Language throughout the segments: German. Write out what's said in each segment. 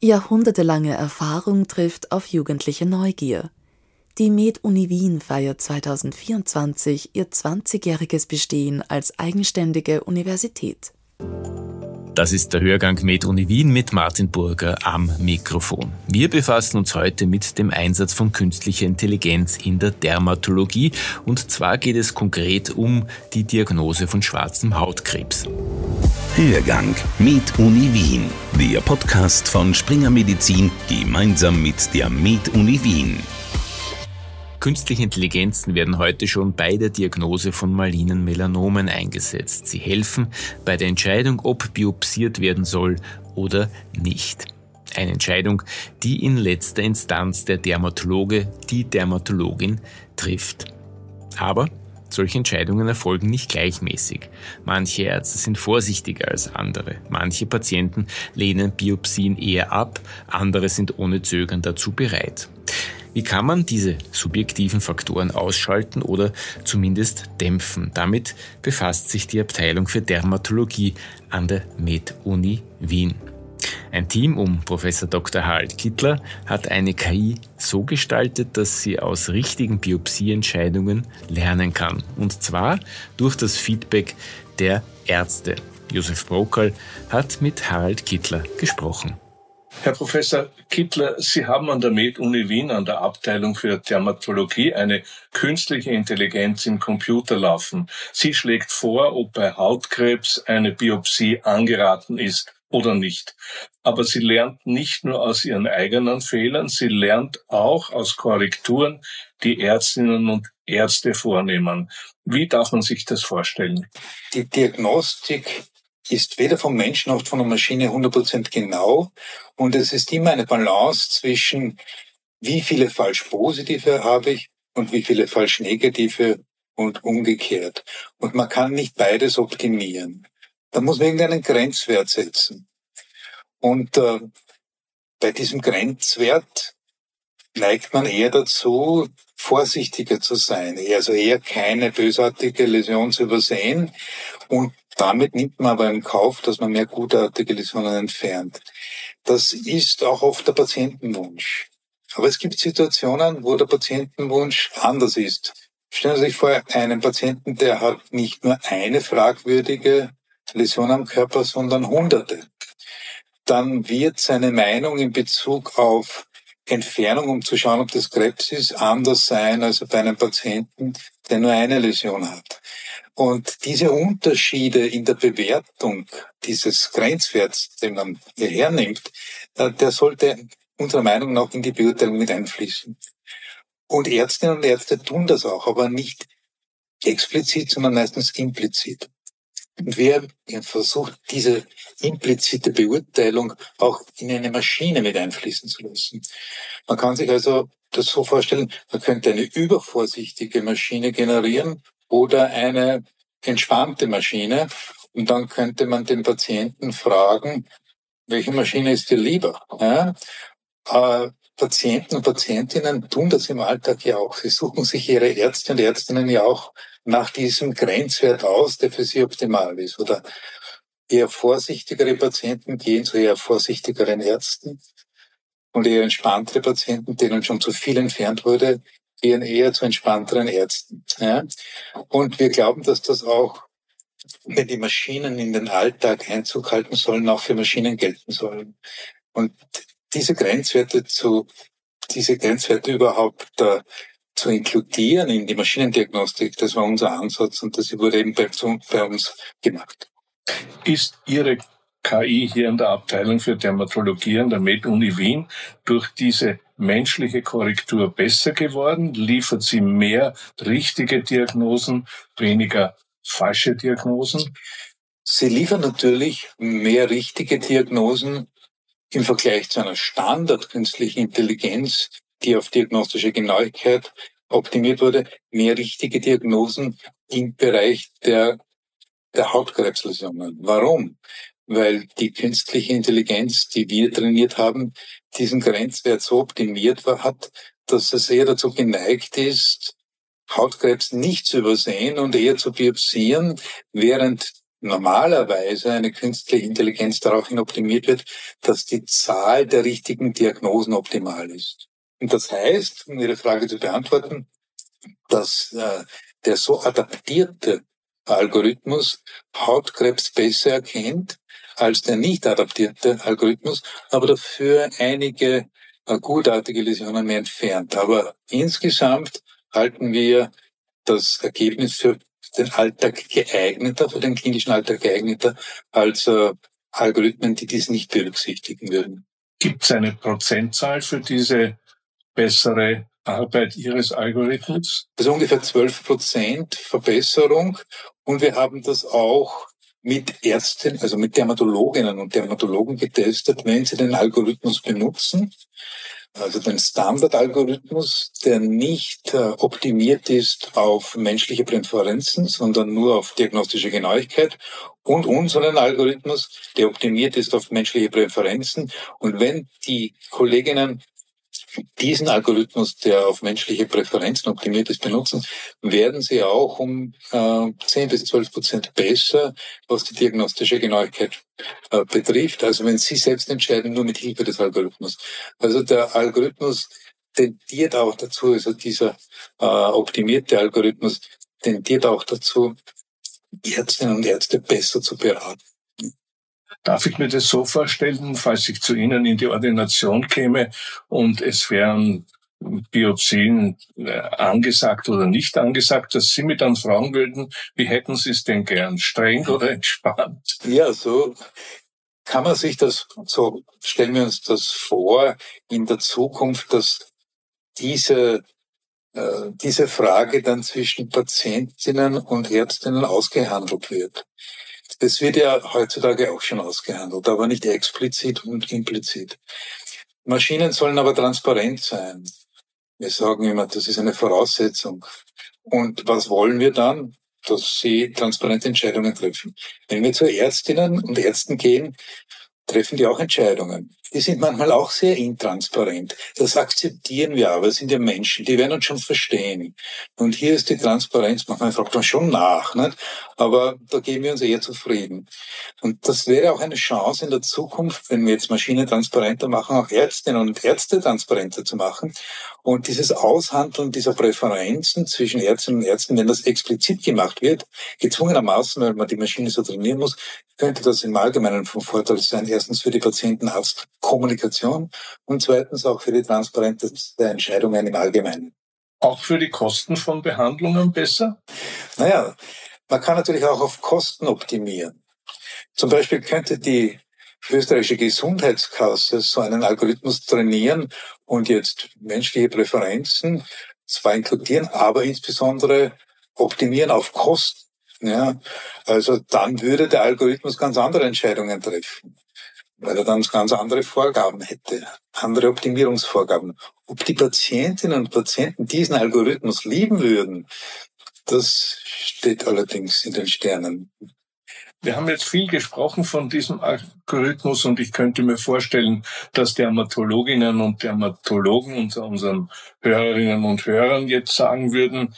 Jahrhundertelange Erfahrung trifft auf jugendliche Neugier. Die Med-Uni Wien feiert 2024 ihr 20-jähriges Bestehen als eigenständige Universität. Das ist der Hörgang Med-Uni Wien mit Martin Burger am Mikrofon. Wir befassen uns heute mit dem Einsatz von künstlicher Intelligenz in der Dermatologie und zwar geht es konkret um die Diagnose von schwarzem Hautkrebs. Hörgang Med-Uni Wien, der Podcast von Springer Medizin gemeinsam mit der Med-Uni Wien. Künstliche Intelligenzen werden heute schon bei der Diagnose von malinen Melanomen eingesetzt. Sie helfen bei der Entscheidung, ob biopsiert werden soll oder nicht. Eine Entscheidung, die in letzter Instanz der Dermatologe, die Dermatologin trifft. Aber solche Entscheidungen erfolgen nicht gleichmäßig. Manche Ärzte sind vorsichtiger als andere. Manche Patienten lehnen Biopsien eher ab, andere sind ohne Zögern dazu bereit. Wie kann man diese subjektiven Faktoren ausschalten oder zumindest dämpfen? Damit befasst sich die Abteilung für Dermatologie an der Med-Uni Wien. Ein Team um Professor Dr. Harald Kittler hat eine KI so gestaltet, dass sie aus richtigen Biopsieentscheidungen lernen kann. Und zwar durch das Feedback der Ärzte. Josef Brokerl hat mit Harald Kittler gesprochen. Herr Professor Kittler, Sie haben an der Med-Uni Wien an der Abteilung für Dermatologie eine künstliche Intelligenz im Computer laufen. Sie schlägt vor, ob bei Hautkrebs eine Biopsie angeraten ist oder nicht. Aber sie lernt nicht nur aus ihren eigenen Fehlern, sie lernt auch aus Korrekturen, die Ärztinnen und Ärzte vornehmen. Wie darf man sich das vorstellen? Die Diagnostik ist weder vom Menschen noch von der Maschine 100% genau. Und es ist immer eine Balance zwischen, wie viele falsch positive habe ich und wie viele falsch negative und umgekehrt. Und man kann nicht beides optimieren. Da muss man irgendeinen Grenzwert setzen. Und äh, bei diesem Grenzwert neigt man eher dazu, vorsichtiger zu sein, also eher keine bösartige Läsion zu übersehen und damit nimmt man aber in Kauf, dass man mehr gutartige Läsionen entfernt. Das ist auch oft der Patientenwunsch. Aber es gibt Situationen, wo der Patientenwunsch anders ist. Stellen Sie sich vor, einen Patienten, der hat nicht nur eine fragwürdige Läsion am Körper, sondern hunderte. Dann wird seine Meinung in Bezug auf Entfernung, um zu schauen, ob das Krebs ist, anders sein als bei einem Patienten, der nur eine Läsion hat. Und diese Unterschiede in der Bewertung dieses Grenzwerts, den man hier hernimmt, äh, der sollte unserer Meinung nach in die Beurteilung mit einfließen. Und Ärztinnen und Ärzte tun das auch, aber nicht explizit, sondern meistens implizit. Und wer versucht, diese implizite Beurteilung auch in eine Maschine mit einfließen zu lassen. Man kann sich also das so vorstellen, man könnte eine übervorsichtige Maschine generieren oder eine entspannte Maschine. Und dann könnte man den Patienten fragen, welche Maschine ist dir lieber? Ja? Äh, Patienten und Patientinnen tun das im Alltag ja auch. Sie suchen sich ihre Ärzte und Ärztinnen ja auch nach diesem Grenzwert aus, der für sie optimal ist. Oder eher vorsichtigere Patienten gehen zu eher vorsichtigeren Ärzten und eher entspanntere Patienten, denen schon zu viel entfernt wurde, gehen eher zu entspannteren Ärzten. Ja? Und wir glauben, dass das auch, wenn die Maschinen in den Alltag Einzug halten sollen, auch für Maschinen gelten sollen. Und diese Grenzwerte zu, diese Grenzwerte überhaupt äh, zu inkludieren in die Maschinendiagnostik, das war unser Ansatz und das wurde eben bei, bei uns gemacht. Ist Ihre KI hier in der Abteilung für Dermatologie an der Med-Uni Wien durch diese menschliche Korrektur besser geworden? Liefert sie mehr richtige Diagnosen, weniger falsche Diagnosen? Sie liefert natürlich mehr richtige Diagnosen im Vergleich zu einer Standard künstlichen Intelligenz, die auf diagnostische Genauigkeit optimiert wurde, mehr richtige Diagnosen im Bereich der, der Hautkrebsläsionen. Warum? Weil die künstliche Intelligenz, die wir trainiert haben, diesen Grenzwert so optimiert war, hat, dass es eher dazu geneigt ist, Hautkrebs nicht zu übersehen und eher zu biopsieren, während normalerweise eine künstliche Intelligenz daraufhin optimiert wird, dass die Zahl der richtigen Diagnosen optimal ist. Und das heißt, um Ihre Frage zu beantworten, dass äh, der so adaptierte Algorithmus Hautkrebs besser erkennt als der nicht adaptierte Algorithmus, aber dafür einige äh, gutartige Läsionen mehr entfernt. Aber insgesamt halten wir das Ergebnis für den Alltag geeigneter, für den klinischen Alltag geeigneter als äh, Algorithmen, die dies nicht berücksichtigen würden. Gibt es eine Prozentzahl für diese bessere Arbeit Ihres Algorithmus? Ist ungefähr 12 Prozent Verbesserung und wir haben das auch mit Ärzten, also mit Dermatologinnen und Dermatologen getestet, wenn sie den Algorithmus benutzen, also den Standardalgorithmus, der nicht äh, optimiert ist auf menschliche Präferenzen, sondern nur auf diagnostische Genauigkeit und unseren Algorithmus, der optimiert ist auf menschliche Präferenzen. Und wenn die Kolleginnen diesen Algorithmus, der auf menschliche Präferenzen optimiert ist, benutzen, werden sie auch um äh, 10 bis 12 Prozent besser, was die diagnostische Genauigkeit äh, betrifft. Also wenn Sie selbst entscheiden, nur mit Hilfe des Algorithmus. Also der Algorithmus tendiert auch dazu, also dieser äh, optimierte Algorithmus tendiert auch dazu, Ärztinnen und Ärzte besser zu beraten. Darf ich mir das so vorstellen, falls ich zu Ihnen in die Ordination käme und es wären Biopsien äh, angesagt oder nicht angesagt, dass Sie mich dann fragen würden, wie hätten Sie es denn gern, streng oder entspannt? Ja, so kann man sich das, so stellen wir uns das vor in der Zukunft, dass diese äh, diese Frage dann zwischen Patientinnen und Ärztinnen ausgehandelt wird. Das wird ja heutzutage auch schon ausgehandelt, aber nicht explizit und implizit. Maschinen sollen aber transparent sein. Wir sagen immer, das ist eine Voraussetzung. Und was wollen wir dann? Dass sie transparente Entscheidungen treffen. Wenn wir zu Ärztinnen und Ärzten gehen, treffen die auch Entscheidungen. Die sind manchmal auch sehr intransparent. Das akzeptieren wir aber. Es sind ja Menschen, die werden uns schon verstehen. Und hier ist die Transparenz, manchmal fragt man schon nach, nicht? aber da geben wir uns eher zufrieden. Und das wäre auch eine Chance in der Zukunft, wenn wir jetzt Maschinen transparenter machen, auch Ärztinnen und Ärzte transparenter zu machen. Und dieses Aushandeln dieser Präferenzen zwischen Ärztinnen und Ärzten, wenn das explizit gemacht wird, gezwungenermaßen, weil man die Maschine so trainieren muss, könnte das im Allgemeinen von Vorteil sein. Erstens für die Patienten-Arzt-Kommunikation und zweitens auch für die Transparenz der Entscheidungen im Allgemeinen. Auch für die Kosten von Behandlungen besser? Naja, man kann natürlich auch auf Kosten optimieren. Zum Beispiel könnte die österreichische Gesundheitskasse so einen Algorithmus trainieren und jetzt menschliche Präferenzen zwar inkludieren, aber insbesondere optimieren auf Kosten. Ja, also dann würde der Algorithmus ganz andere Entscheidungen treffen, weil er dann ganz andere Vorgaben hätte, andere Optimierungsvorgaben. Ob die Patientinnen und Patienten diesen Algorithmus lieben würden, das steht allerdings in den Sternen. Wir haben jetzt viel gesprochen von diesem Algorithmus und ich könnte mir vorstellen, dass Dermatologinnen und Dermatologen unter unseren Hörerinnen und Hörern jetzt sagen würden,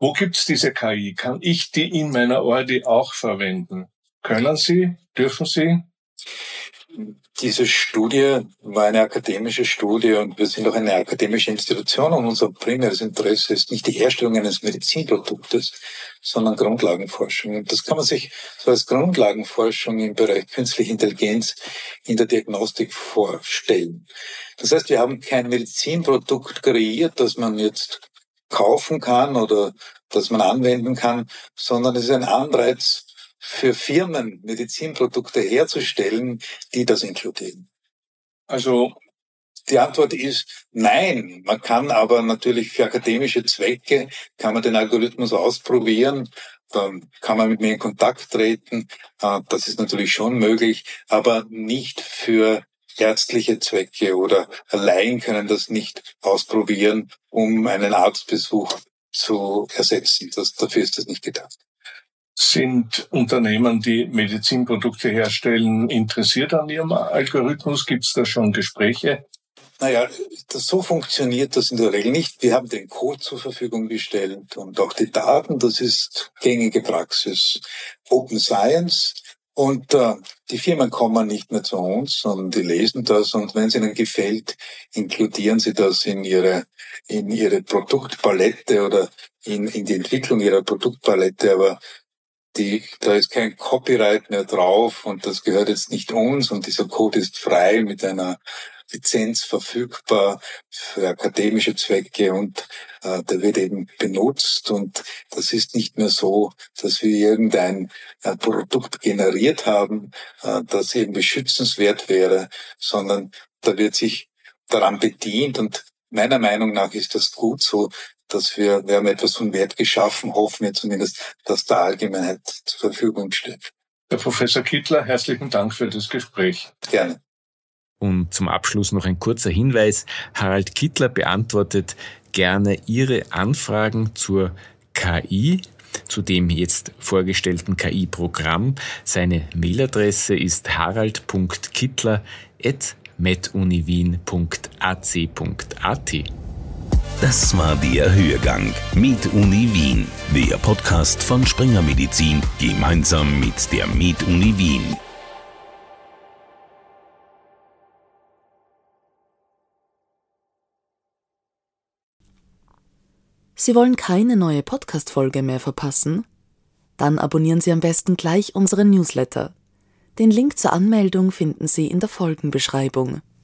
wo gibt's diese KI? Kann ich die in meiner Ordi auch verwenden? Können Sie? Dürfen Sie? Diese Studie war eine akademische Studie und wir sind auch eine akademische Institution und unser primäres Interesse ist nicht die Herstellung eines Medizinproduktes, sondern Grundlagenforschung. Und das kann man sich so als Grundlagenforschung im Bereich künstliche Intelligenz in der Diagnostik vorstellen. Das heißt, wir haben kein Medizinprodukt kreiert, das man jetzt kaufen kann oder das man anwenden kann, sondern es ist ein Anreiz für Firmen, Medizinprodukte herzustellen, die das inkludieren. Also die Antwort ist nein. Man kann aber natürlich für akademische Zwecke, kann man den Algorithmus ausprobieren, dann kann man mit mir in Kontakt treten. Äh, das ist natürlich schon möglich, aber nicht für ärztliche Zwecke oder Laien können das nicht ausprobieren, um einen Arztbesuch zu ersetzen. Das, dafür ist das nicht gedacht. Sind Unternehmen, die Medizinprodukte herstellen, interessiert an ihrem Algorithmus? Gibt es da schon Gespräche? Naja, das, so funktioniert das in der Regel nicht. Wir haben den Code zur Verfügung gestellt und auch die Daten, das ist gängige Praxis. Open Science und äh, die Firmen kommen nicht mehr zu uns, sondern die lesen das und wenn es ihnen gefällt, inkludieren sie das in ihre, in ihre Produktpalette oder in, in die Entwicklung ihrer Produktpalette. Aber die, da ist kein Copyright mehr drauf und das gehört jetzt nicht uns und dieser Code ist frei mit einer Lizenz verfügbar für akademische Zwecke und äh, der wird eben benutzt und das ist nicht mehr so, dass wir irgendein äh, Produkt generiert haben, äh, das irgendwie schützenswert wäre, sondern da wird sich daran bedient und meiner Meinung nach ist das gut so, dass wir, wir haben etwas von Wert geschaffen, hoffen wir zumindest, dass der Allgemeinheit zur Verfügung steht. Herr Professor Kittler, herzlichen Dank für das Gespräch. Gerne. Und zum Abschluss noch ein kurzer Hinweis. Harald Kittler beantwortet gerne Ihre Anfragen zur KI, zu dem jetzt vorgestellten KI-Programm. Seine Mailadresse ist harald.kittler.meduniwien.ac.at. Das war der Hörgang mit Uni Wien, der Podcast von Springer Medizin gemeinsam mit der Med Uni Wien. Sie wollen keine neue Podcast-Folge mehr verpassen? Dann abonnieren Sie am besten gleich unseren Newsletter. Den Link zur Anmeldung finden Sie in der Folgenbeschreibung.